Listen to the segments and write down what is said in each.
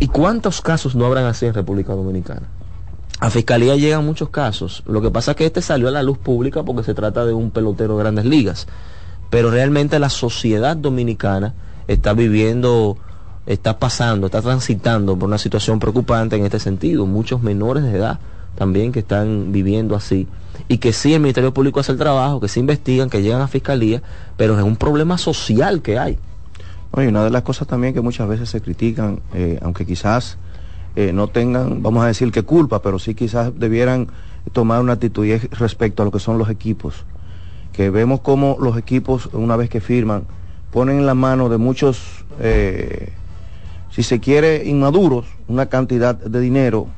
¿Y cuántos casos no habrán así en República Dominicana? A Fiscalía llegan muchos casos. Lo que pasa es que este salió a la luz pública porque se trata de un pelotero de grandes ligas. Pero realmente la sociedad dominicana está viviendo, está pasando, está transitando por una situación preocupante en este sentido. Muchos menores de edad también que están viviendo así. Y que sí, el Ministerio Público hace el trabajo, que sí investigan, que llegan a Fiscalía, pero es un problema social que hay. Y una de las cosas también que muchas veces se critican, eh, aunque quizás eh, no tengan, vamos a decir que culpa, pero sí quizás debieran tomar una actitud respecto a lo que son los equipos. Que vemos cómo los equipos, una vez que firman, ponen en la mano de muchos, eh, si se quiere, inmaduros, una cantidad de dinero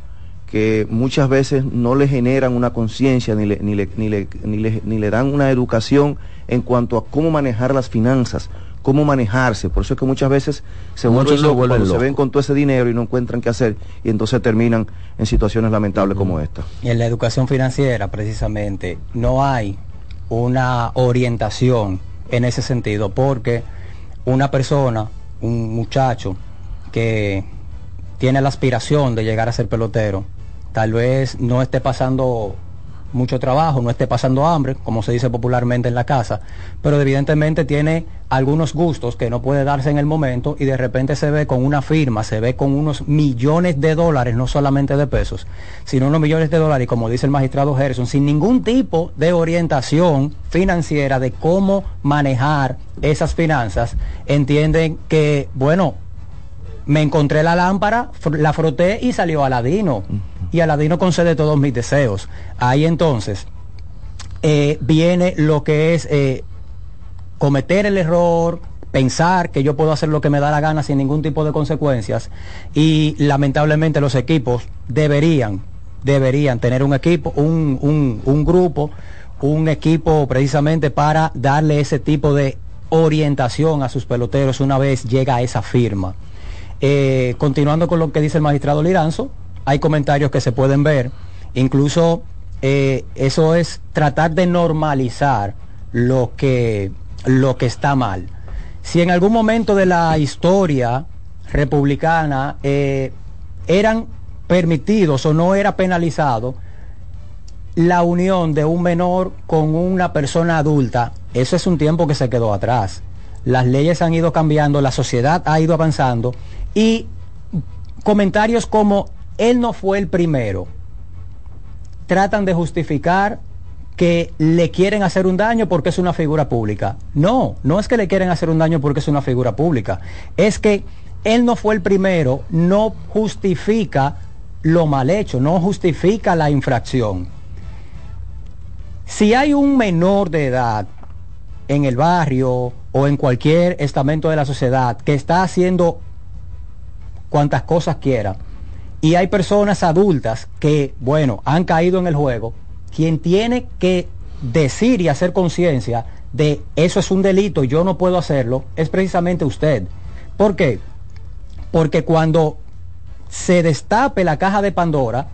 que muchas veces no le generan una conciencia ni le, ni, le, ni, le, ni le dan una educación en cuanto a cómo manejar las finanzas cómo manejarse. Por eso es que muchas veces se, vuelven se ven con todo ese dinero y no encuentran qué hacer y entonces terminan en situaciones lamentables como esta. Y en la educación financiera, precisamente, no hay una orientación en ese sentido, porque una persona, un muchacho que tiene la aspiración de llegar a ser pelotero, tal vez no esté pasando mucho trabajo, no esté pasando hambre, como se dice popularmente en la casa, pero evidentemente tiene algunos gustos que no puede darse en el momento y de repente se ve con una firma, se ve con unos millones de dólares, no solamente de pesos, sino unos millones de dólares, como dice el magistrado Gerson, sin ningún tipo de orientación financiera de cómo manejar esas finanzas, entienden que, bueno, me encontré la lámpara, la froté y salió Aladino. Y Aladino concede todos mis deseos. Ahí entonces eh, viene lo que es eh, cometer el error, pensar que yo puedo hacer lo que me da la gana sin ningún tipo de consecuencias. Y lamentablemente los equipos deberían, deberían tener un equipo, un, un, un grupo, un equipo precisamente para darle ese tipo de orientación a sus peloteros una vez llega a esa firma. Eh, continuando con lo que dice el magistrado Liranzo, hay comentarios que se pueden ver, incluso eh, eso es tratar de normalizar lo que, lo que está mal. Si en algún momento de la historia republicana eh, eran permitidos o no era penalizado la unión de un menor con una persona adulta, eso es un tiempo que se quedó atrás. Las leyes han ido cambiando, la sociedad ha ido avanzando y comentarios como, él no fue el primero, tratan de justificar que le quieren hacer un daño porque es una figura pública. No, no es que le quieren hacer un daño porque es una figura pública. Es que él no fue el primero, no justifica lo mal hecho, no justifica la infracción. Si hay un menor de edad en el barrio o en cualquier estamento de la sociedad que está haciendo cuantas cosas quiera. Y hay personas adultas que, bueno, han caído en el juego. Quien tiene que decir y hacer conciencia de eso es un delito, yo no puedo hacerlo, es precisamente usted. ¿Por qué? Porque cuando se destape la caja de Pandora,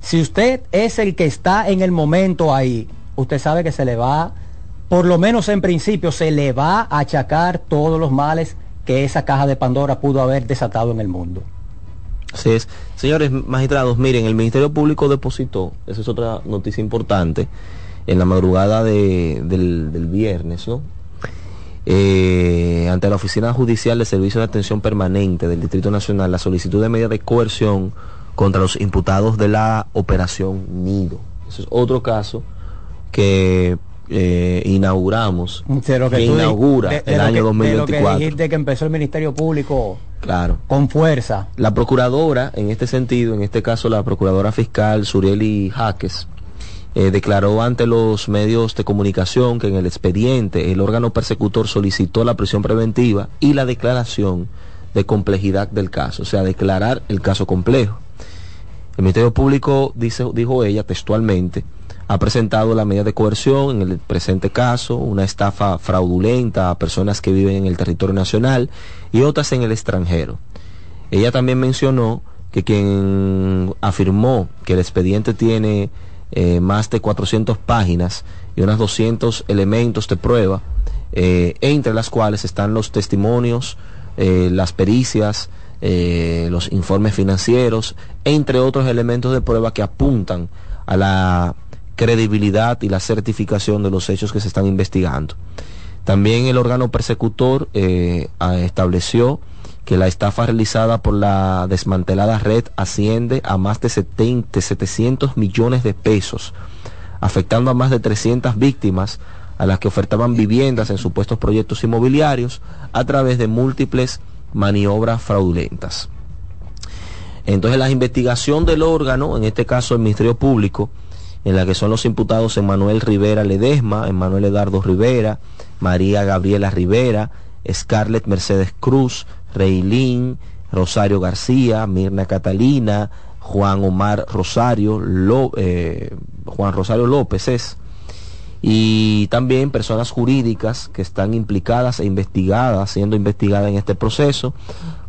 si usted es el que está en el momento ahí, usted sabe que se le va, por lo menos en principio, se le va a achacar todos los males que esa caja de Pandora pudo haber desatado en el mundo. Así es. Señores magistrados, miren, el Ministerio Público depositó, esa es otra noticia importante, en la madrugada del, viernes, ¿no? Eh, ante la Oficina Judicial de Servicio de Atención Permanente del Distrito Nacional la solicitud de medida de coerción contra los imputados de la Operación Nido. Ese es otro caso que eh, inauguramos, que, inaugura el año 2024. De que, que empezó el Ministerio Público claro. con fuerza. La procuradora, en este sentido, en este caso la procuradora fiscal Surieli Jaques, eh, declaró ante los medios de comunicación que en el expediente el órgano persecutor solicitó la prisión preventiva y la declaración de complejidad del caso, o sea, declarar el caso complejo. El Ministerio Público, dice, dijo ella textualmente, ha presentado la medida de coerción en el presente caso, una estafa fraudulenta a personas que viven en el territorio nacional y otras en el extranjero. Ella también mencionó que quien afirmó que el expediente tiene eh, más de 400 páginas y unos 200 elementos de prueba, eh, entre las cuales están los testimonios, eh, las pericias los informes financieros, entre otros elementos de prueba que apuntan a la credibilidad y la certificación de los hechos que se están investigando. También el órgano persecutor eh, estableció que la estafa realizada por la desmantelada red asciende a más de 70, 700 millones de pesos, afectando a más de 300 víctimas a las que ofertaban viviendas en supuestos proyectos inmobiliarios a través de múltiples maniobras fraudulentas. Entonces la investigación del órgano, en este caso el Ministerio Público, en la que son los imputados Emanuel Rivera Ledesma, Emanuel Edardo Rivera, María Gabriela Rivera, Scarlett Mercedes Cruz, Reilín, Rosario García, Mirna Catalina, Juan Omar Rosario, eh, Juan Rosario López es, y también personas jurídicas que están implicadas e investigadas, siendo investigadas en este proceso,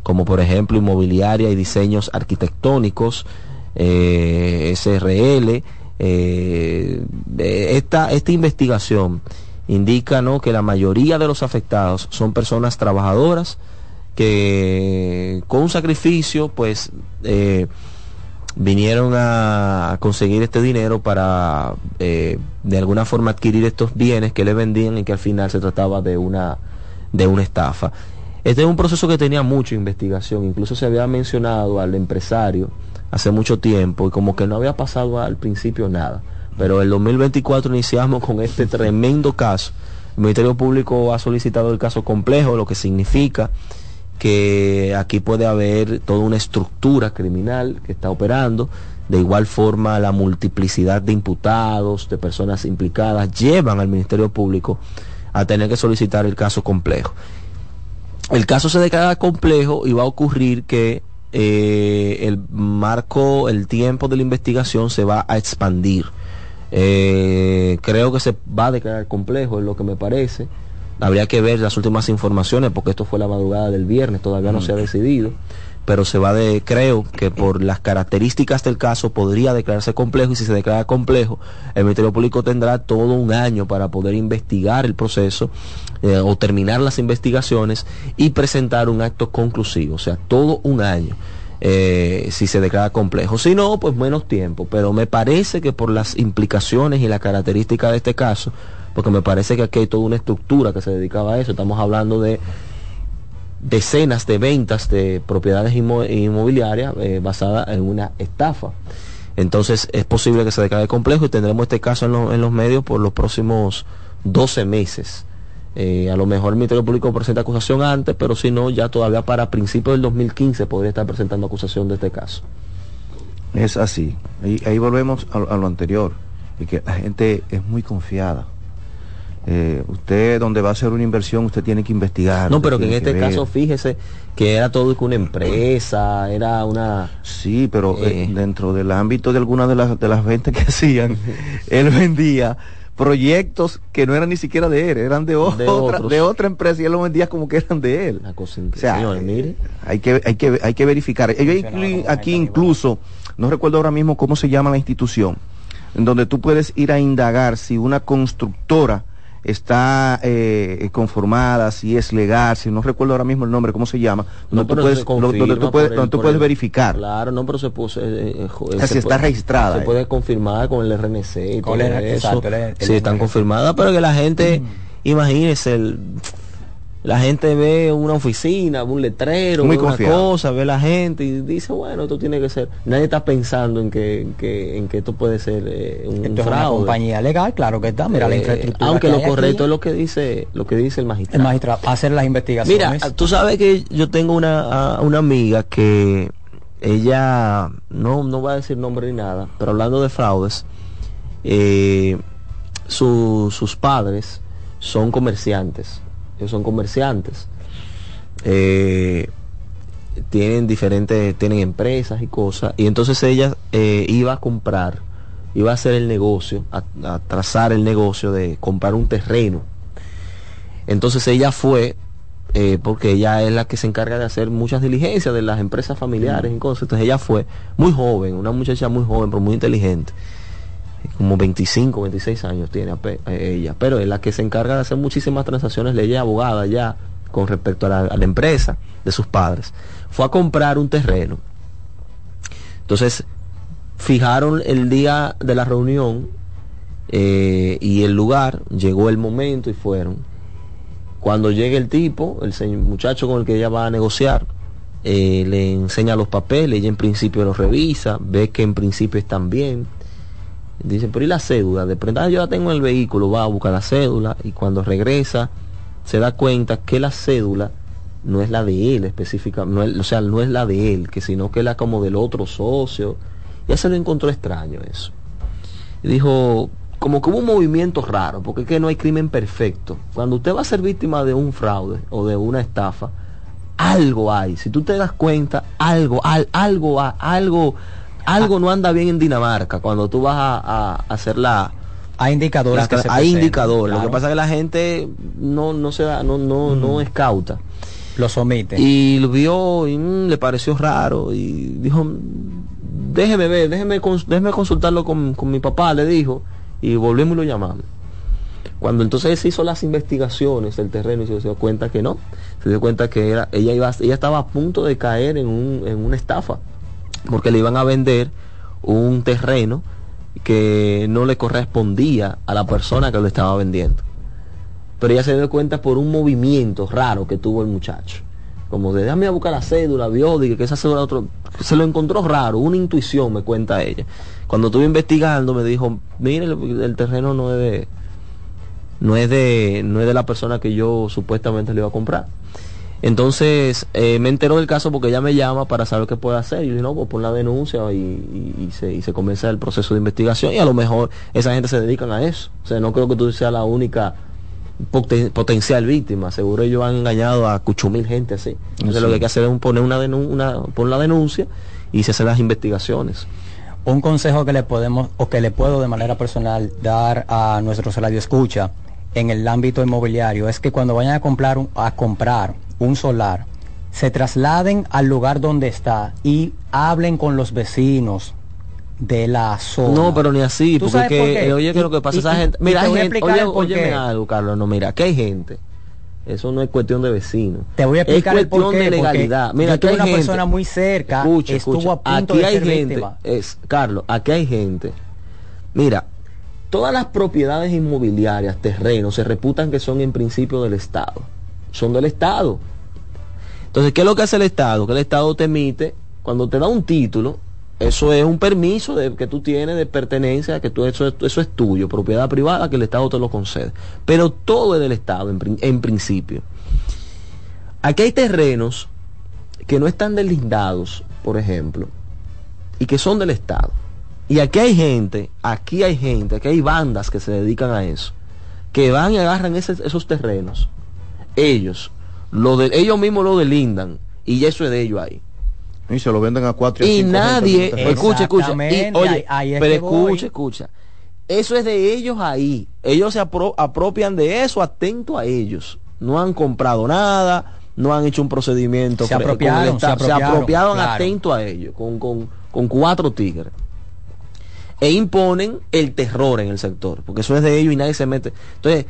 como por ejemplo inmobiliaria y diseños arquitectónicos, eh, SRL. Eh, esta, esta investigación indica ¿no? que la mayoría de los afectados son personas trabajadoras que con un sacrificio pues eh, vinieron a, conseguir este dinero para eh, de alguna forma adquirir estos bienes que le vendían y que al final se trataba de una, de una estafa. Este es un proceso que tenía mucha investigación, incluso se había mencionado al empresario hace mucho tiempo y como que no había pasado al principio nada. Pero el 2024 iniciamos con este tremendo caso. El Ministerio Público ha solicitado el caso complejo, lo que significa que aquí puede haber toda una estructura criminal que está operando. De igual forma, la multiplicidad de imputados, de personas implicadas, llevan al Ministerio Público a tener que solicitar el caso complejo. El caso se declara complejo y va a ocurrir que eh, el marco, el tiempo de la investigación se va a expandir. Eh, creo que se va a declarar complejo, es lo que me parece. Habría que ver las últimas informaciones porque esto fue la madrugada del viernes, todavía no se ha mm. decidido, pero se va de, creo que por las características del caso podría declararse complejo y si se declara complejo, el Ministerio Público tendrá todo un año para poder investigar el proceso eh, o terminar las investigaciones y presentar un acto conclusivo, o sea, todo un año. Eh, si se declara complejo. Si no, pues menos tiempo. Pero me parece que por las implicaciones y las características de este caso, porque me parece que aquí hay toda una estructura que se dedicaba a eso. Estamos hablando de decenas de ventas de propiedades inmobiliarias eh, basadas en una estafa. Entonces es posible que se declare complejo y tendremos este caso en, los medios por los próximos 12 meses. Eh, a lo mejor el Ministerio Público presenta acusación antes, pero si no, ya todavía para principios del 2015 podría estar presentando acusación de este caso. Es así. Ahí, volvemos a, lo anterior, y que la gente es muy confiada. Eh, usted donde va a hacer una inversión usted tiene que investigar. No, pero que en este caso fíjese que era todo una empresa, era una... Sí, pero eh, eh, dentro del ámbito de algunas de las, de las ventas que hacían, él vendía proyectos que no eran ni siquiera de él, eran de, otra, de otra empresa y él los vendía como que eran de él. cosa o sea, mire. Hay que, hay que, hay que verificar. aquí incluso, no recuerdo ahora mismo cómo se llama la institución, en donde tú puedes ir a indagar si una constructora está eh, conformada, si es legal, si no recuerdo ahora mismo el nombre, ¿cómo se llama? No, donde, tú puedes, donde tú puedes, donde tú puedes verificar. Claro, no, pero se puede... Eh, eh, si está registrada. Se puede confirmar con el RNC y todo eso. sí, están confirmadas, pero que la gente, mm. imagínese, el la gente ve una oficina, un letrero, una cosa, ve la gente y dice, bueno, esto tiene que ser. Nadie está pensando en que, en que, en que esto puede ser eh, un, esto Es una compañía legal, claro que está. Mira la eh, infraestructura. Aunque lo correcto es lo que dice, lo que dice el magistrado. El magistrado, hacer las investigaciones. Mira, tú sabes que yo tengo una, una amiga que ella, no, no va a decir nombre ni nada, pero hablando de fraudes, eh, sus padres son comerciantes ellos son comerciantes. Eh, tienen diferentes, tienen empresas y cosas. Y entonces ella eh, iba a comprar, iba a hacer el negocio, a, trazar el negocio de comprar un terreno. Entonces ella fue, eh, porque ella es la que se encarga de hacer muchas diligencias de las empresas familiares y cosas. Entonces ella fue muy joven, una muchacha muy joven, pero muy inteligente como 25, 26 años tiene ella, pero es la que se encarga de hacer muchísimas transacciones, ley abogada ya con respecto a la, empresa de sus padres. fue a comprar un terreno. Entonces, fijaron el día de la reunión eh, y el lugar, llegó el momento y fueron. Cuando llegue el tipo, el muchacho con el que ella va a negociar, eh, le enseña los papeles, ella en principio los revisa, ve que en principio están bien. Dice, pero ¿y la cédula? De pronto, ah, yo la tengo en el vehículo, va a buscar la cédula y cuando regresa se da cuenta que la cédula no es la de él específicamente, o sea, no es la de él, que sino que es la como del otro socio. Ya se lo encontró extraño eso. Y dijo, como que hubo un movimiento raro, porque es que no hay crimen perfecto. Cuando usted va a ser víctima de un fraude o de una estafa, algo hay. Si tú te das cuenta, algo, algo, algo, algo no anda bien en Dinamarca cuando tú vas a, hacer la... Hay indicadores. hay indicadores. Lo que pasa es que la gente no, no se da, no, no, no es cauta. Lo somete. Y lo vio y mm, le pareció raro y dijo, déjeme ver, déjeme, déjeme consultarlo con, con mi papá, le dijo y volvemos y lo llamamos. Cuando entonces se hizo las investigaciones del terreno y se dio cuenta que no, se dio cuenta que era, ella, iba, ella estaba a punto de caer en, un, en una estafa, porque le iban a vender un terreno que no le correspondía a la persona que lo estaba vendiendo. Pero ella se dio cuenta por un movimiento raro que tuvo el muchacho. Como de déjame a buscar la cédula, vio, que esa cédula otro, se lo encontró raro, una intuición me cuenta ella. Cuando estuve investigando me dijo, mire, el, terreno no es de no es de no es de la persona que yo supuestamente le iba a comprar. Entonces eh, me enteró del caso porque ella me llama para saber qué puede hacer. Y yo dije, no, pues pon la denuncia y, se, y se comienza el proceso de investigación. Y a lo mejor esa gente se dedican a eso. O sea, no creo que tú seas la única potencial víctima. Seguro ellos han engañado a cuchumil gente así. Entonces lo que hay que hacer es poner una, una, poner la denuncia y se hacen las investigaciones. Un consejo que le podemos o que le puedo de manera personal dar a nuestros escucha en el ámbito inmobiliario es que cuando vayan a comprar un, a comprar un solar se trasladen al lugar donde está y hablen con los vecinos de la zona. No, pero ni así, porque oye que lo que pasa esa gente, mira, hay gente, oye, algo, Carlos, no, mira, que hay gente eso no es cuestión de vecinos. Te voy a explicar es cuestión de legalidad. Mira, aquí hay una persona muy cerca estuvo a punto aquí hay gente, Es, Carlos, aquí hay gente. Mira, todas las propiedades inmobiliarias, terrenos, se reputan que son en principio del Estado. Son del Estado. Entonces, ¿qué es lo que hace el Estado? Que el Estado te emite, cuando te da un título, eso es un permiso de, que tú tienes de pertenencia, que tú, eso, eso es tuyo, propiedad privada que el Estado te lo concede. Pero todo es del Estado en, en principio. Aquí hay terrenos que no están deslindados, por ejemplo, y que son del Estado. Y aquí hay gente, aquí hay gente, aquí hay bandas que se dedican a eso, que van y agarran esos terrenos. Ellos, lo de, ellos mismos lo delindan y eso es de ellos ahí. Y se lo venden a cuatro y, y nadie, escucha, escucha, oye, pero escucha, escucha. Eso es de ellos ahí. Ellos se apropian de eso, atento a ellos. No han comprado nada, no han hecho un procedimiento. Se apropiaron, se apropiaron, atento a ellos, con, con, con cuatro tigres. E imponen el terror en el sector, porque eso es de ellos y nadie se mete. Entonces,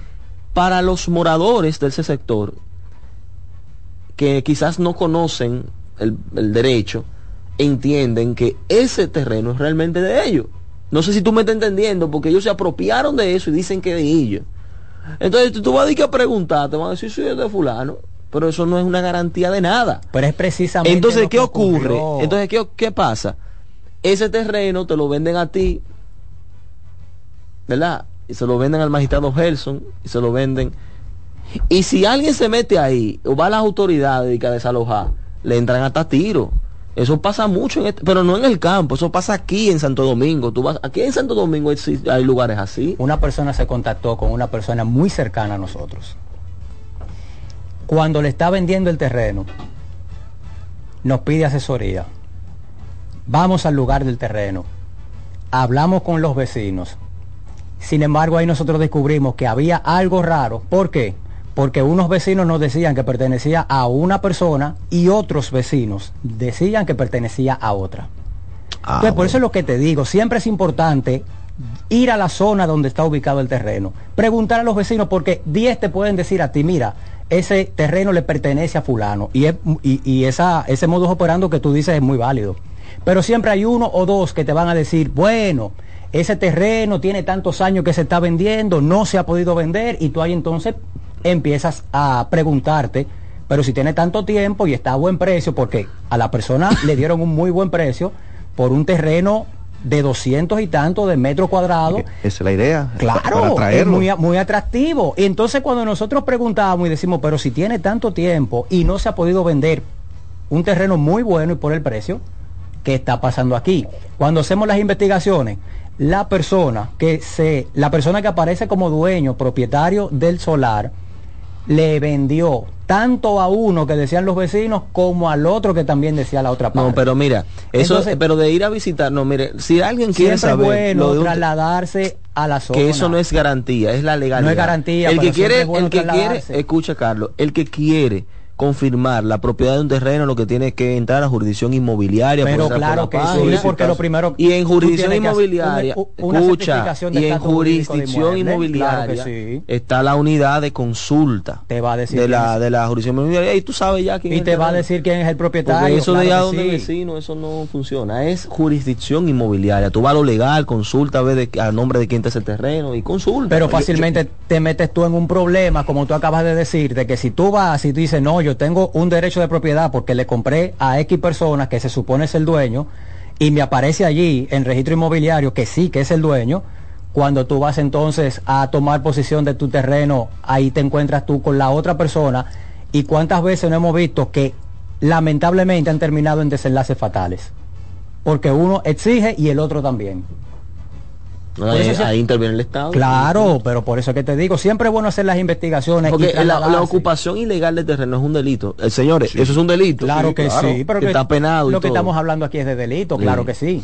para los moradores de ese sector, que quizás no conocen el, derecho, entienden que ese terreno es realmente de ellos. No sé si tú me estás entendiendo, porque ellos se apropiaron de eso y dicen que de ellos. Entonces tú vas a ir a preguntar, te van a decir, es de fulano, pero eso no es una garantía de nada. Pero es precisamente. Entonces, ¿qué ocurre? Entonces, ¿qué, ¿qué pasa? Ese terreno te lo venden a ti, ¿verdad? Y se lo venden al magistrado Gerson, y se lo venden. Y si alguien se mete ahí, o va a las autoridades y a desalojar, le entran hasta tiro. Eso pasa mucho, en este, pero no en el campo, eso pasa aquí en Santo Domingo. Tú vas, aquí en Santo Domingo hay, lugares así. Una persona se contactó con una persona muy cercana a nosotros. Cuando le está vendiendo el terreno, nos pide asesoría. Vamos al lugar del terreno, hablamos con los vecinos. Sin embargo, ahí nosotros descubrimos que había algo raro. ¿Por qué? porque unos vecinos nos decían que pertenecía a una persona y otros vecinos decían que pertenecía a otra. Ah, Entonces, por eso es lo que te digo, siempre es importante ir a la zona donde está ubicado el terreno, preguntar a los vecinos, porque 10 te pueden decir a ti, mira, ese terreno le pertenece a fulano. Y, y, esa, ese modus operando que tú dices es muy válido. Pero siempre hay uno o dos que te van a decir, bueno, ese terreno tiene tantos años que se está vendiendo, no se ha podido vender, y tú ahí entonces empiezas a preguntarte, pero si tiene tanto tiempo y está a buen precio, porque a la persona le dieron un muy buen precio por un terreno de 200 y tanto de metros cuadrados. Esa es la idea. Claro, es muy, muy atractivo. Y entonces cuando nosotros preguntamos y decimos, pero si tiene tanto tiempo y no se ha podido vender un terreno muy bueno y por el precio, ¿qué está pasando aquí? Cuando hacemos las investigaciones, la persona que se, la persona que aparece como dueño, propietario del solar, le vendió tanto a uno que decían los vecinos como al otro que también decía la otra parte. No, pero mira, eso pero de ir a visitar, no, mire, si alguien quiere saber bueno lo trasladarse a la zona. Que eso no es garantía, es la legalidad. No es garantía, el que quiere, el que quiere, escucha Carlos, el que quiere confirmar la propiedad de un terreno, lo que tiene que entrar a jurisdicción inmobiliaria. Pero claro que sí, porque lo primero... Y en jurisdicción inmobiliaria, escucha, y en jurisdicción inmobiliaria está la unidad de consulta te va a decir de la, de la jurisdicción inmobiliaria y tú sabes ya quién Y te va a decir quién es el propietario. eso de ya donde vecino, eso no funciona. Es jurisdicción inmobiliaria. Tú vas a lo legal, consulta, ve de, a nombre de quién está ese terreno y consulta. Pero fácilmente te metes tú en un problema, como tú acabas de decir, de que si tú vas y tú dices, no, yo tengo un derecho de propiedad porque le compré a X personas que se supone es el dueño y me aparece allí en registro inmobiliario que sí que es el dueño, cuando tú vas entonces a tomar posición de tu terreno, ahí te encuentras tú con la otra persona. Y cuántas veces no hemos visto que lamentablemente han terminado en desenlaces fatales, porque uno exige y el otro también ahí, interviene el Estado. Claro, pero por eso que te digo, siempre es bueno hacer las investigaciones. Porque la, ocupación ilegal de terreno es un delito. Eh, señores, eso es un delito. Claro que sí, pero que está penado. Lo que estamos hablando aquí es de delito, claro que sí.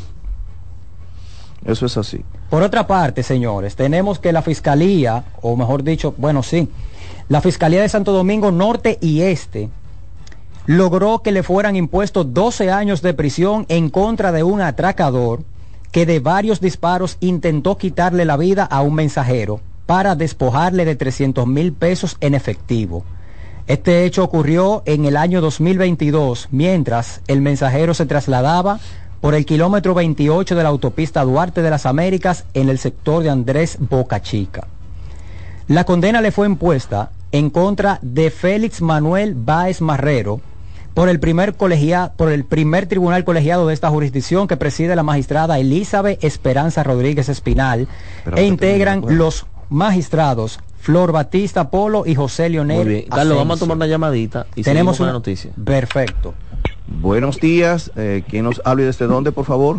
Eso es así. Por otra parte, señores, tenemos que la Fiscalía, o mejor dicho, bueno, sí, la Fiscalía de Santo Domingo Norte y Este logró que le fueran impuestos 12 años de prisión en contra de un atracador que de varios disparos intentó quitarle la vida a un mensajero para despojarle de 300 mil pesos en efectivo. Este hecho ocurrió en el año 2022, mientras el mensajero se trasladaba por el kilómetro 28 de la autopista Duarte de las Américas en el sector de Andrés Boca Chica. La condena le fue impuesta en contra de Félix Manuel Báez Marrero, por el primer colegia, por el primer tribunal colegiado de esta jurisdicción que preside la magistrada Elizabeth Esperanza Rodríguez Espinal e integran los magistrados Flor Batista Polo y José Leonel. Muy bien. Carlos, vamos a tomar una llamadita y tenemos una noticia. Perfecto. Buenos días. Eh, ¿Quién nos habla desde dónde, por favor?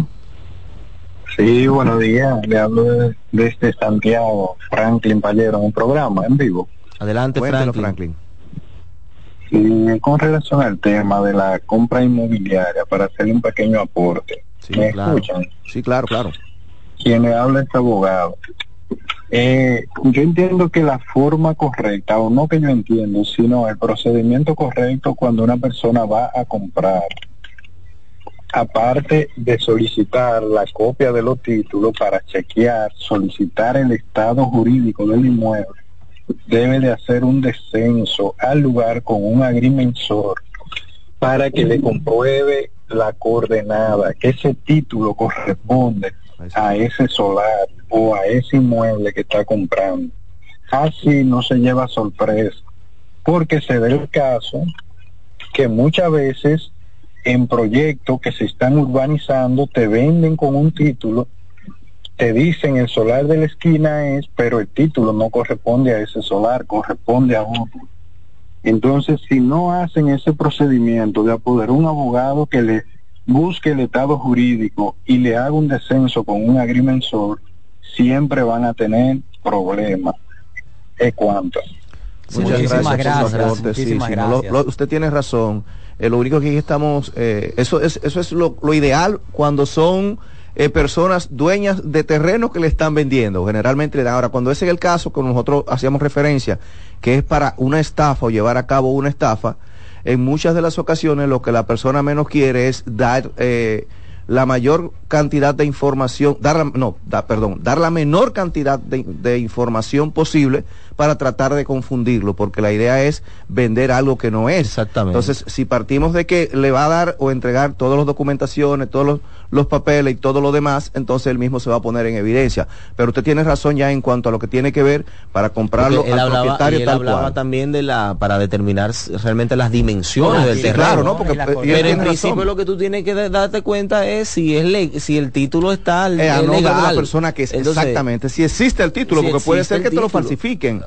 Sí, buenos días. Le hablo desde Santiago, Franklin Pallero, un programa en vivo. Adelante, Franklin. Con relación al tema de la compra inmobiliaria, para hacerle un pequeño aporte, ¿me escuchan? Sí, claro, claro. Quien le habla es abogado. Eh, yo entiendo que la forma correcta, o no que yo entiendo, sino el procedimiento correcto cuando una persona va a comprar, aparte de solicitar la copia de los títulos para chequear, solicitar el estado jurídico del inmueble, debe de hacer un descenso al lugar con un agrimensor para que le compruebe la coordenada, que ese título corresponde a ese solar o a ese inmueble que está comprando. Así no se lleva sorpresa, porque se ve el caso que muchas veces en proyectos que se están urbanizando te venden con un título te dicen el solar de la esquina es, pero el título no corresponde a ese solar, corresponde a otro. Entonces, si no hacen ese procedimiento de apoderar un abogado que le busque el estado jurídico y le haga un descenso con un agrimensor, siempre van a tener problemas. ¿Es cuánto? muchísimas gracias. usted tiene razón. Eh, lo único que estamos, eh, eso es, eso es lo, lo ideal cuando son eh, personas dueñas de terreno que le están vendiendo. Generalmente le dan. Ahora, cuando ese es el caso que nosotros hacíamos referencia, que es para una estafa o llevar a cabo una estafa, en muchas de las ocasiones lo que la persona menos quiere es dar eh, la mayor cantidad de información, dar la, no, perdón, dar la menor cantidad de, información posible para tratar de confundirlo, porque la idea es vender algo que no es. Exactamente. Entonces, si partimos de que le va a dar o entregar todas las documentaciones, todos los, los papeles y todo lo demás, entonces él mismo se va a poner en evidencia. Pero usted tiene razón ya en cuanto a lo que tiene que ver para comprarlo al propietario él hablaba también de la para determinar realmente las dimensiones del terreno. Claro, ¿no? Porque pero en principio lo que tú tienes que darte cuenta es si es si el título está eh, a nombre de la persona que es exactamente, si existe el título, porque puede ser que te lo falsifiquen.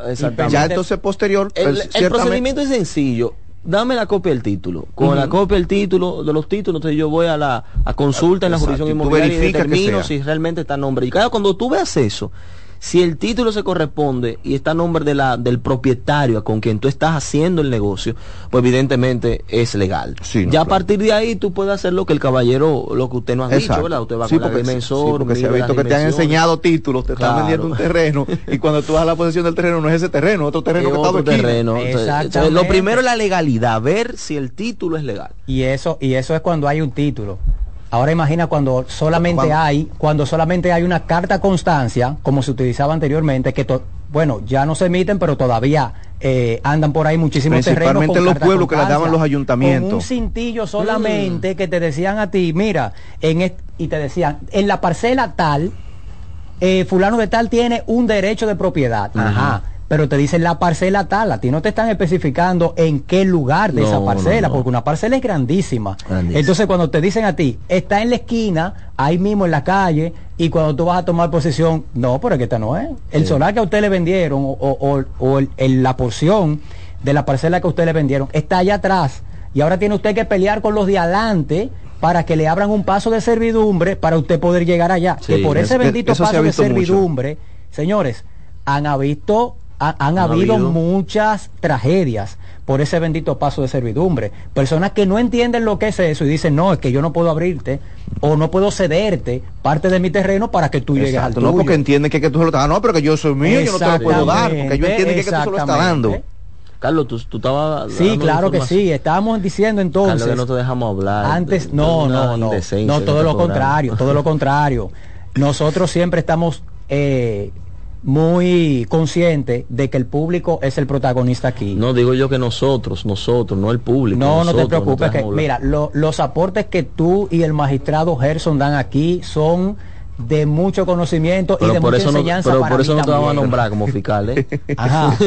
Ya entonces posterior, el, pues, el procedimiento es sencillo dame la copia del título. Con la copia del título, de los títulos, entonces yo voy a la a consulta en la jurisdicción inmobiliaria y determino si realmente está nombre. Y cada cuando tú veas eso, si el título se corresponde y está a nombre de la, del propietario con quien tú estás haciendo el negocio, pues evidentemente es legal. ya a partir de ahí tú puedes hacer lo que el caballero, lo que usted nos ha dicho, ¿verdad? Usted va con porque, porque se ha visto que te han enseñado títulos, te están vendiendo un terreno y cuando tú vas a la posesión del terreno no es ese terreno, otro terreno que otro terreno. lo primero es la legalidad, ver si el título es legal. Y eso, y eso es cuando hay un título. Ahora imagina cuando solamente hay, cuando solamente hay una carta constancia, como se utilizaba anteriormente, que bueno, ya no se emiten, pero todavía eh, andan por ahí muchísimos terrenos. Principalmente en los pueblos que las daban los ayuntamientos. un cintillo solamente mm. que te decían a ti, mira, en y te decían, en la parcela tal, eh, fulano de tal tiene un derecho de propiedad. Ajá pero te dicen la parcela tal, a ti no te están especificando en qué lugar de esa parcela, porque una parcela es grandísima. Entonces cuando te dicen a ti, está en la esquina, ahí mismo en la calle, y cuando tú vas a tomar posesión, no, pero es que esta no es. El solar que a usted le vendieron o, o, la porción de la parcela que a usted le vendieron está allá atrás. Y ahora tiene usted que pelear con los de adelante para que le abran un paso de servidumbre para usted poder llegar allá. que por ese bendito paso de servidumbre, señores, han han, habido, muchas tragedias por ese bendito paso de servidumbre. Personas que no entienden lo que es eso y dicen, no, es que yo no puedo abrirte o no puedo cederte parte de mi terreno para que tú llegues al tuyo. No, porque entienden que, tú se lo estás dando, no, pero que yo soy mío, yo no te lo puedo dar, porque yo entiendo que, que tú se lo estás dando. Carlos, tú, tú estabas... Sí, claro que sí, estábamos diciendo entonces... Carlos, que no te dejamos hablar. Antes, no, no, no, no, todo lo contrario, todo lo contrario. Nosotros siempre estamos... Eh, muy consciente de que el público es el protagonista aquí. No digo yo que nosotros, nosotros, no el público. No, no te preocupes, que mira, los aportes que tú y el magistrado Gerson dan aquí son de mucho conocimiento y de mucha enseñanza. pero por eso no te vamos a nombrar como fiscal, ¿eh? Ajá.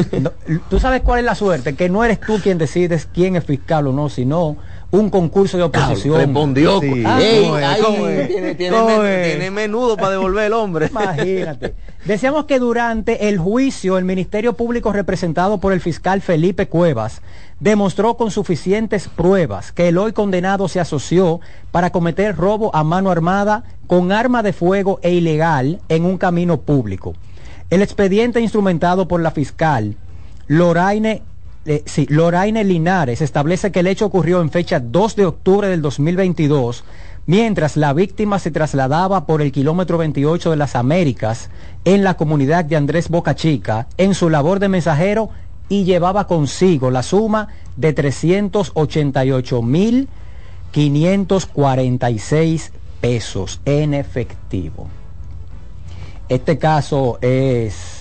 tú sabes cuál es la suerte, que no eres tú quien decides quién es fiscal o no, sino un concurso de oposición. respondió. tiene, menudo para devolver el hombre. Imagínate. Decíamos que durante el juicio el Ministerio Público representado por el fiscal Felipe Cuevas demostró con suficientes pruebas que el hoy condenado se asoció para cometer robo a mano armada con arma de fuego e ilegal en un camino público. El expediente instrumentado por la fiscal Loraine eh, sí, Loraine Linares establece que el hecho ocurrió en fecha 2 de octubre del 2022, mientras la víctima se trasladaba por el kilómetro 28 de las Américas en la comunidad de Andrés Boca Chica en su labor de mensajero y llevaba consigo la suma de 388 mil 546 pesos en efectivo. Este caso es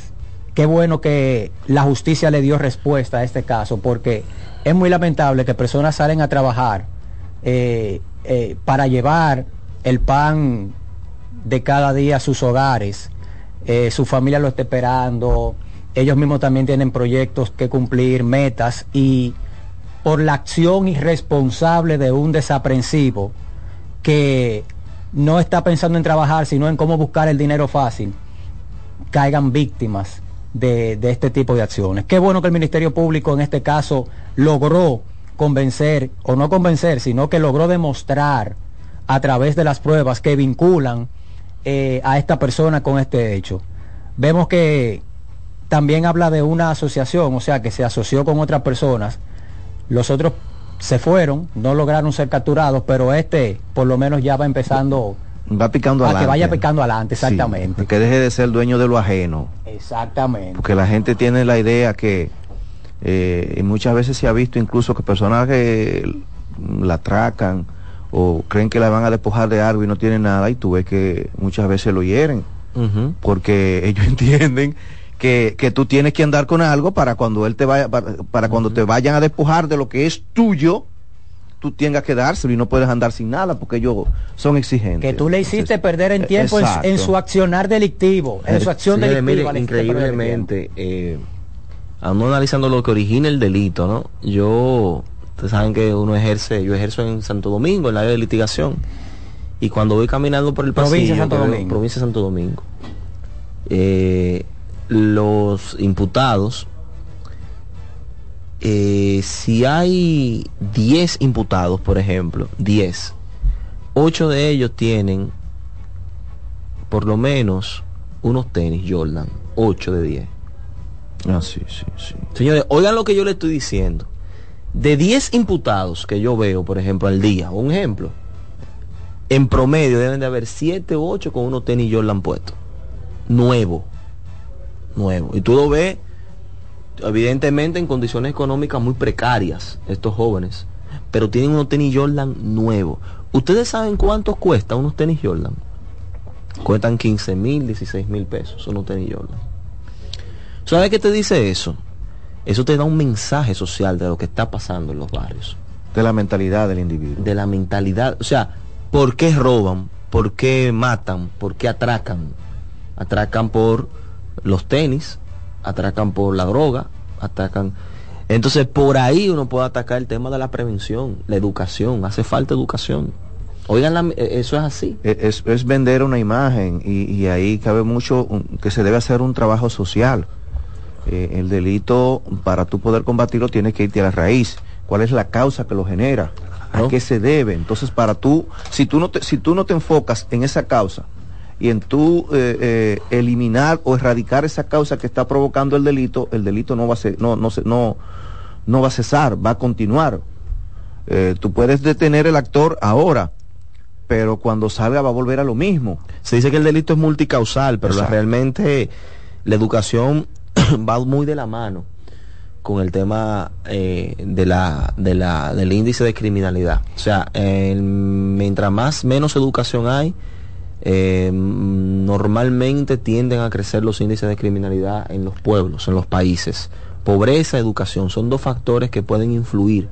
qué bueno que la justicia le dio respuesta a este caso, porque es muy lamentable que personas salen a trabajar eh, eh, para llevar el pan de cada día a sus hogares, eh, su familia lo está esperando, ellos mismos también tienen proyectos que cumplir, metas, y por la acción irresponsable de un desaprensivo que no está pensando en trabajar, sino en cómo buscar el dinero fácil, caigan víctimas de, este tipo de acciones. Qué bueno que el Ministerio Público en este caso logró convencer, o no convencer, sino que logró demostrar a través de las pruebas que vinculan eh, a esta persona con este hecho. Vemos que también habla de una asociación, o sea, que se asoció con otras personas. Los otros se fueron, no lograron ser capturados, pero este por lo menos ya va empezando va picando adelante. que vaya picando adelante, exactamente. que deje de ser dueño de lo ajeno. Exactamente. Porque la gente tiene la idea que, eh, y muchas veces se ha visto incluso que personas que la atracan o creen que la van a despojar de algo y no tienen nada y tú ves que muchas veces lo hieren porque ellos entienden que, que tú tienes que andar con algo para cuando él te vaya para, para cuando te vayan a despojar de lo que es tuyo tú tengas que dárselo y no puedes andar sin nada porque ellos son exigentes Que tú le hiciste Entonces, perder en tiempo en, su accionar delictivo, en su acción Señores, delictiva. mire, increíblemente, eh, analizando lo que origina el delito, ¿no? Yo, ustedes saben que uno ejerce, yo ejerzo en Santo Domingo, en la área de litigación, y cuando voy caminando por el pasillo, Provincia de Santo veo- Domingo. provincia de Santo Domingo, eh, los imputados, eh, si hay 10 imputados, por ejemplo, 10, 8 de ellos tienen por lo menos unos tenis Jordan, 8 de 10. ah, sí, sí, sí. Señores, oigan lo que yo le estoy diciendo. De 10 imputados que yo veo, por ejemplo, al día, un ejemplo, en promedio deben de haber 7 u 8 con unos tenis Jordan puestos. Nuevo. Nuevo. Y tú lo ves, evidentemente, en condiciones económicas muy precarias, estos jóvenes. Pero tienen unos tenis Jordan nuevos. ¿Ustedes saben cuántos cuesta unos tenis Jordan? Cuestan 15 mil, 16 mil pesos unos tenis Jordan. ¿Sabes qué te dice eso? Eso te da un mensaje social de lo que está pasando en los barrios. de la mentalidad del individuo De la mentalidad. O sea, ¿por qué roban? ¿Por qué matan? ¿Por qué atracan? Atracan por los tenis, atracan por la droga, atacan... Entonces, por ahí uno puede atacar el tema de la prevención, la educación. Hace falta educación. Oigan, la- eh, eso es así. E- es, es vender una imagen y, y ahí cabe mucho un- que se debe hacer un trabajo social. Eh, el delito, para tú poder combatirlo, tienes que irte a la raíz. ¿Cuál es la causa que lo genera? ¿A ¿No? qué se debe? Entonces, para tú, si tú no te, si tú no te enfocas en esa causa y en tú eh, eh, eliminar o erradicar esa causa que está provocando el delito, el delito no va a ser, no, no, no, no va a cesar, va a continuar. Eh, tú puedes detener el actor ahora, pero cuando salga va a volver a lo mismo. Se dice que el delito es multicausal, pero la- realmente la educación va muy de la mano con el tema eh, de la, de la, del índice de criminalidad. O sea, mientras más menos educación hay, eh, normalmente tienden a crecer los índices de criminalidad en los pueblos, en los países. Pobreza, educación, son dos factores que pueden influir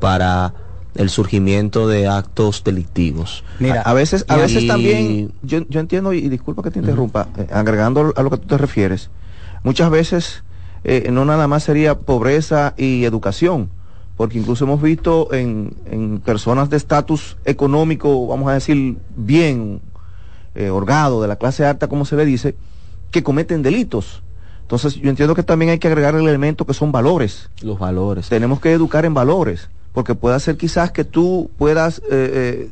para el surgimiento de actos delictivos. Mira, a, a veces, a y- veces también, yo, yo entiendo, y disculpa que te interrumpa, eh, agregando a lo que tú te refieres, muchas veces eh, no nada más sería pobreza y educación, porque incluso hemos visto en, en personas de estatus económico, vamos a decir, bien eh, holgado, de la clase alta, como se le dice, que cometen delitos. Entonces, yo entiendo que también hay que agregar el elemento que son valores. Los valores. Tenemos que educar en valores, porque puede ser quizás que tú puedas eh, eh,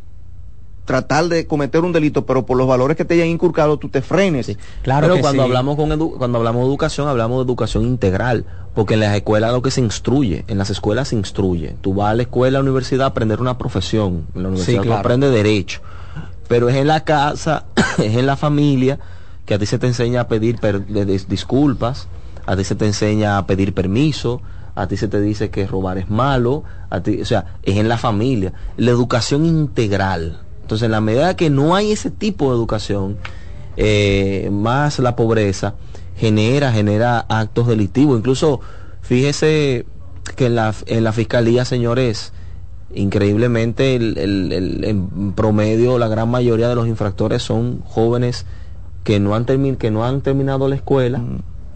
tratar de cometer un delito, pero por los valores que te hayan inculcado tú te frenes. Sí. Claro Pero que cuando sí. hablamos con edu- cuando hablamos de educación, hablamos de educación integral, porque en las escuelas lo que se instruye, en las escuelas se instruye. Tú vas a la escuela, a la universidad a aprender una profesión, en la universidad tú claro. aprendes derecho. Pero es en la casa, es en la familia que a ti se te enseña a pedir disculpas, a ti se te enseña a pedir permiso, a ti se te dice que robar es malo, a ti, o sea, es en la familia, la educación integral. Entonces, en la medida que no hay ese tipo de educación, eh, más la pobreza genera, genera actos delictivos. Incluso, fíjese que en la, en la fiscalía, señores, increíblemente el, el- el- en promedio la gran mayoría de los infractores son jóvenes que no han termin- que no han terminado la escuela.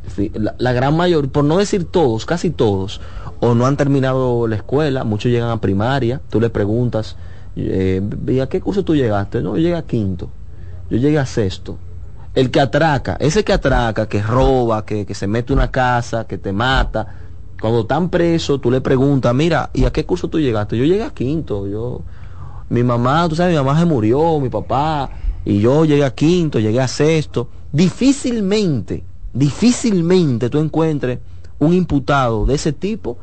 Fi- la, la gran mayoría por no decir todos casi todos o no han terminado la escuela muchos llegan a primaria tú le preguntas eh, ¿y a qué curso tú llegaste? no yo llegué a quinto yo llegué a sexto el que atraca, ese que atraca, que roba, que, que se mete una casa, que te mata, cuando están presos, tú le preguntas, mira, ¿y a qué curso tú llegaste? Yo llegué a quinto, yo, mi mamá, tú sabes, mi mamá se murió, mi papá, y yo llegué a quinto, llegué a sexto. Difícilmente, difícilmente tú encuentres un imputado de ese tipo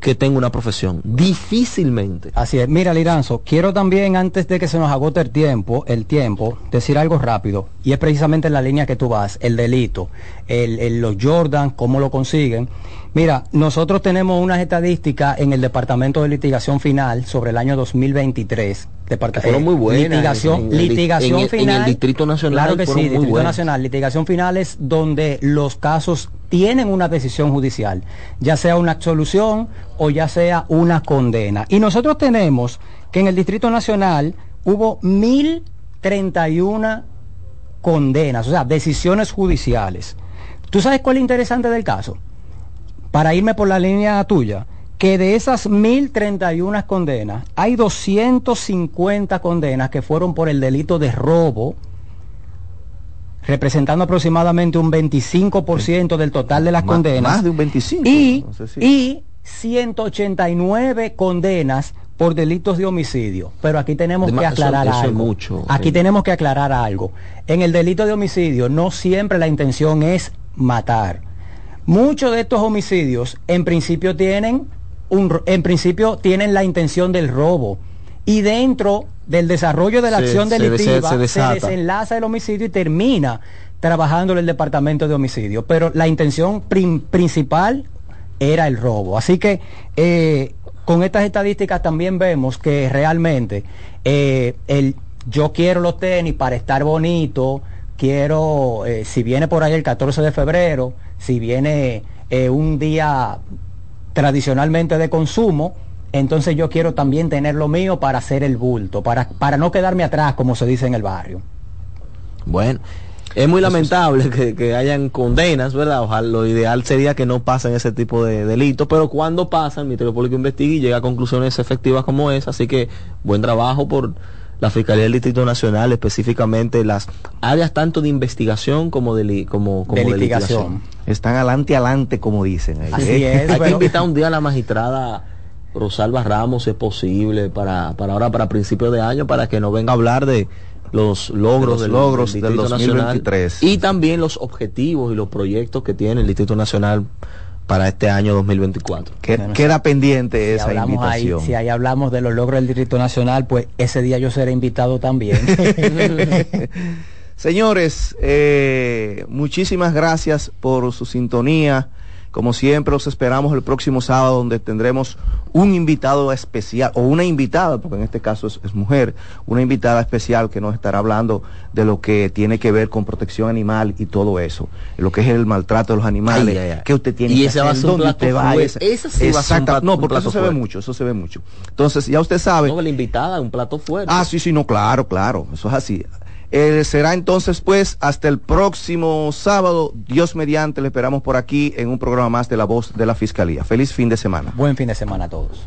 que tenga una profesión. Difícilmente. Así es. Mira, Liranzo, quiero también, antes de que se nos agote el tiempo, el tiempo, decir algo rápido. Y es precisamente en la línea que tú vas, el delito, el, los Jordan, cómo lo consiguen. Mira, nosotros tenemos unas estadísticas en el Departamento de Litigación Final sobre el año 2023. fueron muy buenas. Litigación, litigación final. En el Distrito Nacional. Claro que sí, Distrito Nacional. Litigación final es donde los casos tienen una decisión judicial, ya sea una absolución o ya sea una condena. Y nosotros tenemos que en el Distrito Nacional hubo 1031 condenas, o sea, decisiones judiciales. ¿Tú sabes cuál es lo interesante del caso? Para irme por la línea tuya, que de esas 1031 condenas, hay 250 condenas que fueron por el delito de robo, representando aproximadamente un 25% del total de las condenas. Más de un 25%. Y, y 189 condenas por delitos de homicidio. Pero aquí tenemos que aclarar algo. Mucho, aquí tenemos que aclarar algo. En el delito de homicidio no siempre la intención es matar. Muchos de estos homicidios en principio tienen un, en principio tienen la intención del robo y dentro del desarrollo de la acción delictiva se, desenlaza el homicidio y termina trabajando en el departamento de homicidio. Pero la intención principal era el robo. Así que eh, con estas estadísticas también vemos que realmente eh, el yo quiero los tenis para estar bonito, quiero, eh, si viene por ahí el 14 de febrero, si viene un día tradicionalmente de consumo, entonces yo quiero también tener lo mío para hacer el bulto, para, para no quedarme atrás, como se dice en el barrio. Bueno, es muy lamentable que, hayan condenas, ¿verdad? Ojalá lo ideal sería que no pasen ese tipo de delitos, pero cuando pasan, el Ministerio Público investiga y llega a conclusiones efectivas como esa, así que buen trabajo por la Fiscalía del Distrito Nacional, específicamente las áreas tanto de investigación como de, como, como de litigación. Están adelante, adelante, como dicen. Así ¿eh? es, Hay que invitar un día a la magistrada Rosalba Ramos es posible para, para ahora, para principios de año, para que nos venga a hablar de los logros, del, logros del, 2023 y también los objetivos y los proyectos que tiene el Distrito Nacional para este año 2024. queda pendiente esa invitación. si ahí hablamos de los logros del Distrito Nacional, pues ese día yo seré invitado también. Señores, eh, muchísimas gracias por su sintonía. Como siempre, los esperamos el próximo sábado donde tendremos un invitado especial, o una invitada, porque en este caso es, mujer, una invitada especial que nos estará hablando de lo que tiene que ver con protección animal y todo eso, lo que es el maltrato de los animales, que usted tiene y que ese va a ser un plato va, No, porque eso se ve mucho, eso se ve mucho. Entonces, ya usted sabe. No, la invitada, un plato fuerte. Ah, sí, sí, no, claro, claro, eso es así. Eh, será entonces pues hasta el próximo sábado, Dios mediante, le esperamos por aquí en un programa más de La Voz de la Fiscalía. Feliz fin de semana. Buen fin de semana a todos.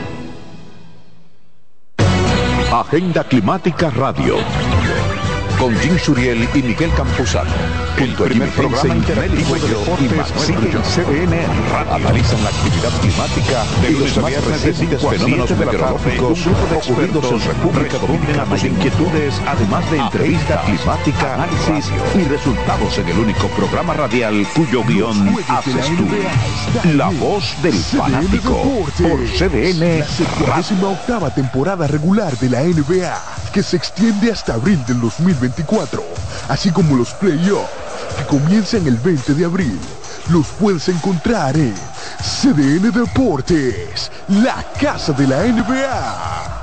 Agenda Climática Radio. Con Jim Suriel y Miguel Campuzano. A Jimmy programa interactivo de deportes sigue en CDN Radio. Analizan la actividad climática de los más recientes fenómenos meteorológicos ocurridos en República Dominicana tus inquietudes, además de entrevista climática, análisis y resultados en el único programa radial cuyo guion haces tú. La voz del fanático por CDN La octava temporada regular de la NBA, que se extiende hasta abril del 2024, así como los playoffs, que comienzan el 20 de abril. Los puedes encontrar en CDN Deportes, la casa de la NBA.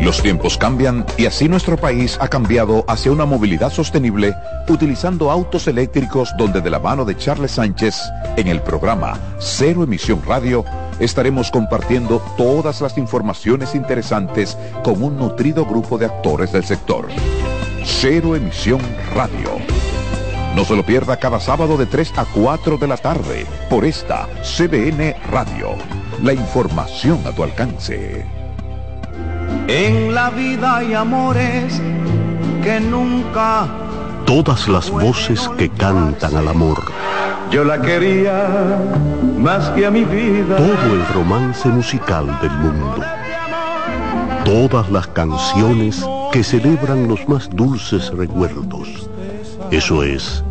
Los tiempos cambian y así nuestro país ha cambiado hacia una movilidad sostenible utilizando autos eléctricos donde de la mano de Charles Sánchez en el programa Cero Emisión Radio estaremos compartiendo todas las informaciones interesantes con un nutrido grupo de actores del sector. Cero Emisión Radio. No se lo pierda cada sábado de 3 a 4 de la tarde por esta CBN Radio. La información a tu alcance. En la vida hay amores que nunca. Todas las voces que cantan al amor. Yo la quería más que a mi vida. Todo el romance musical del mundo. Todas las canciones que celebran los más dulces recuerdos. Eso es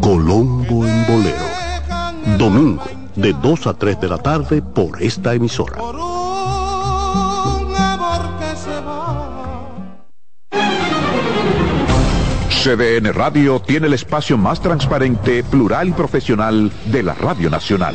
Colombo en Bolero. Domingo, de 2 a 3 de la tarde por esta emisora. CDN Radio tiene el espacio más transparente, plural y profesional de la Radio Nacional.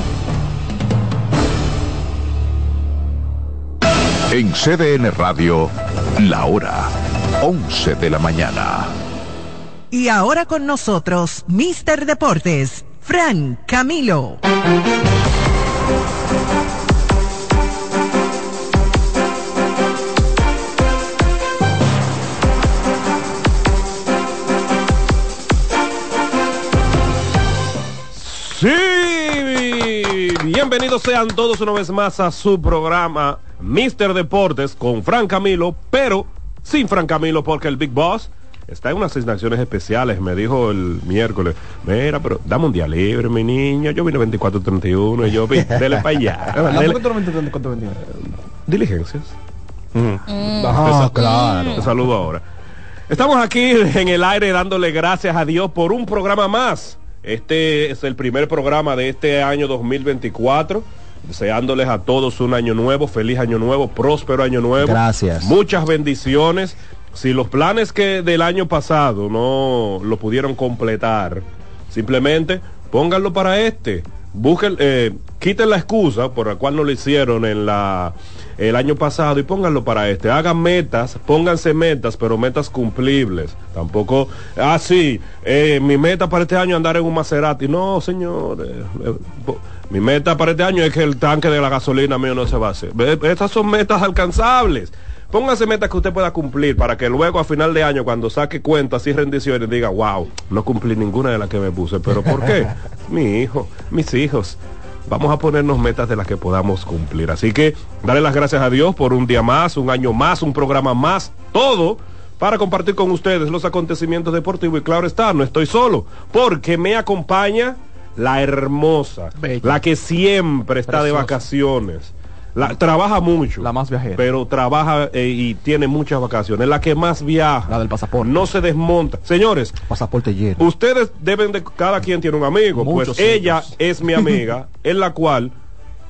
En CDN Radio, la hora 11 de la mañana. Y ahora con nosotros, Mister Deportes, Fran Camilo. Sí, bienvenidos sean todos una vez más a su programa Mister Deportes con Fran Camilo, pero sin Fran Camilo porque el Big Boss está en unas asignaciones especiales, me dijo el miércoles, mira, pero dame un día libre, mi niño, yo vine 24-31 y yo vi, dele para allá. Dele- Diligencias. Ah, claro. Te saludo ahora. Estamos aquí en el aire dándole gracias a Dios por un programa más. Este es el primer programa de este año 2024. Deseándoles a todos un año nuevo, feliz año nuevo, próspero año nuevo. Gracias. Muchas bendiciones. Si los planes que del año pasado no lo pudieron completar, simplemente pónganlo para este. Busquen, eh, quiten la excusa por la cual no lo hicieron en la el año pasado y pónganlo para este. Hagan metas, pónganse metas, pero metas cumplibles. Tampoco, ah, sí, eh, mi meta para este año es andar en un Maserati. No, señor. eh, mi meta para este año es que el tanque de la gasolina mío no se va a hacer. Ve, Estas son metas alcanzables. Póngase metas que usted pueda cumplir para que luego a final de año cuando saque cuentas y rendiciones diga, wow, no cumplí ninguna de las que me puse. ¿Pero por qué? Mi hijo, mis hijos. Vamos a ponernos metas de las que podamos cumplir. Así que darle las gracias a Dios por un día más, un año más, un programa más, todo para compartir con ustedes los acontecimientos deportivos. Y claro está, no estoy solo, porque me acompaña la hermosa, la que siempre está de vacaciones, La, trabaja mucho. La más viajera. Pero trabaja eh, y tiene muchas vacaciones. La que más viaja. La del pasaporte. No se desmonta. Señores, Pasaporte lleno. ustedes deben de, cada quien tiene un amigo. Muchos pues ella es mi amiga, en la cual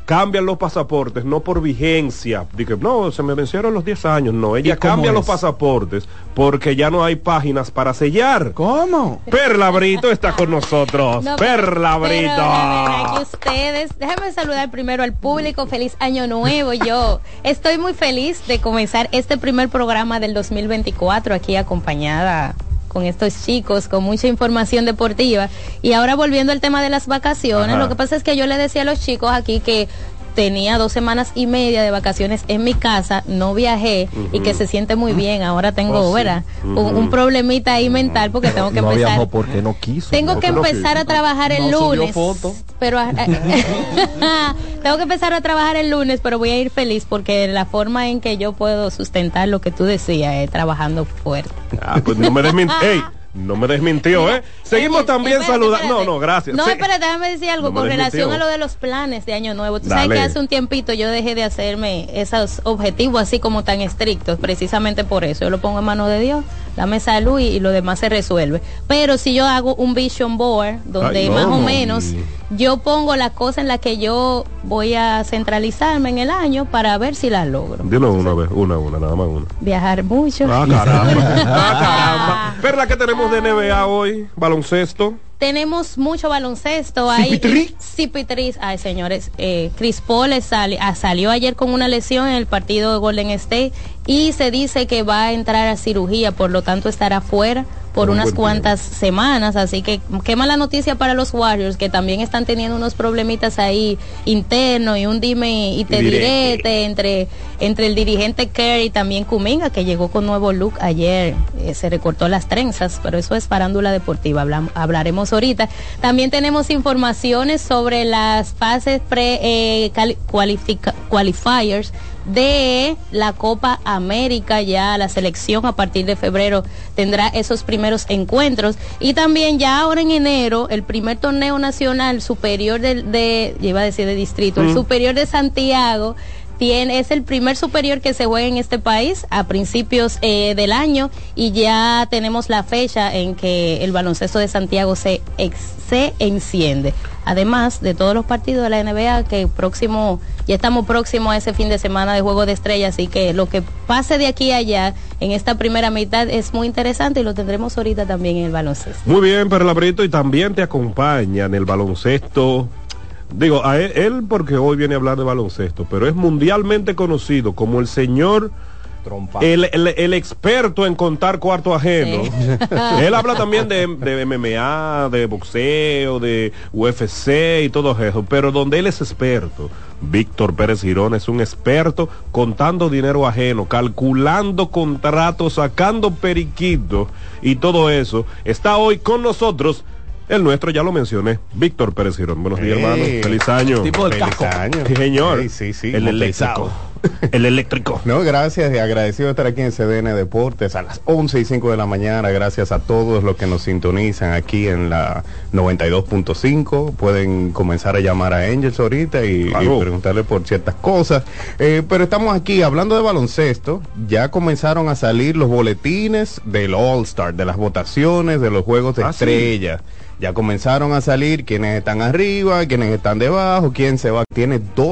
cambian los pasaportes no por vigencia. Dije, no, se me vencieron los 10 años. No, ella ¿Y cómo cambia los es? pasaportes porque ya no hay páginas para sellar. ¿Cómo? Perla Brito está con nosotros. No, Perla pero, Brito. ustedes, déjame saludar primero al público, feliz año nuevo. Yo estoy muy feliz de comenzar este primer programa del 2024 aquí acompañada con estos chicos, con mucha información deportiva. Y ahora volviendo al tema de las vacaciones, Ajá. lo que pasa es que yo le decía a los chicos aquí que tenía dos semanas y media de vacaciones en mi casa, no viajé y que se siente muy bien. Ahora tengo, Oh, sí. ¿verdad? Un, problemita ahí mental porque tengo que no empezar. viajó porque no quiso. Tengo que empezar a trabajar el No lunes. Pero tengo que empezar a trabajar el lunes, pero voy a ir feliz porque la forma en que yo puedo sustentar lo que tú decías es trabajando fuerte. Ah, pues no me desmintió. No me desmintió, ¿eh? Seguimos también saludando. No, no, gracias. No, espérate, déjame decir algo No con relación a lo de los planes de Año Nuevo. Tú Dale. sabes que hace un tiempito yo dejé de hacerme esos objetivos así como tan estrictos, precisamente por eso. Yo lo pongo en manos de Dios, dame salud y, y lo demás se resuelve. Pero si yo hago un vision board, donde Ay, más o no. menos yo pongo la cosa en la que yo voy a centralizarme en el año para ver si la logro. Dilo una vez, una, una, nada más una. Viajar mucho. Ah, caramba. Ah, caramba. Perla, ¿qué tenemos de NBA hoy? Baloncesto. Tenemos mucho baloncesto ahí. Cipitris. Ay, señores. Eh, Chris Paul es sali- ah, salió ayer con una lesión en el partido de Golden State y se dice que va a entrar a cirugía, por lo tanto estará fuera por Un unas cuantas semanas, así que qué mala noticia para los Warriors que también están teniendo unos problemitas ahí internos y un dime y te Y direte. entre entre el dirigente Kerry y también Kuminga que llegó con nuevo look ayer, eh, se recortó las trenzas, pero eso es farándula deportiva, hablam- hablaremos ahorita. También tenemos informaciones sobre las fases pre eh, cualifica- qualifiers de la Copa América. Ya la selección a partir de febrero tendrá esos primeros encuentros. Y también ya ahora en enero el primer torneo nacional superior del- de, iba a decir de distrito el superior de Santiago es el primer superior que se juega en este país a principios eh, del año y ya tenemos la fecha en que el baloncesto de Santiago se, se enciende. Además de todos los partidos de la NBA que próximo, ya estamos próximos a ese fin de semana de Juego de Estrellas, así que lo que pase de aquí a allá en esta primera mitad es muy interesante y lo tendremos ahorita también en el baloncesto. Muy bien, Perla Brito, y también te acompaña en el baloncesto. Digo, a él, él porque hoy viene a hablar de baloncesto, pero es mundialmente conocido como el señor, el, el- el experto en contar cuarto ajeno. él habla también de, de MMA, de boxeo, de UFC y todo eso, pero donde él es experto. Víctor Pérez Girón es un experto contando dinero ajeno, calculando contratos, sacando periquitos y todo eso. Está hoy con nosotros. El nuestro ya lo mencioné, Víctor Pérez Girón. Buenos días, hermano. Feliz año. Tipo del Feliz casco. año. Sí, señor. Sí, sí, sí, El eléctrico. El eléctrico. No, gracias y agradecido de estar aquí en CDN Deportes a las 11 y 5 de la mañana. Gracias a todos los que nos sintonizan aquí en la 92.5. Pueden comenzar a llamar a Angels ahorita y, preguntarle por ciertas cosas. Eh, pero estamos aquí hablando de baloncesto. Ya comenzaron a salir los boletines del All Star, de las votaciones, de los juegos de Ah, sí. Ya comenzaron a salir quienes están arriba, quienes están debajo, quién se va. Tiene dos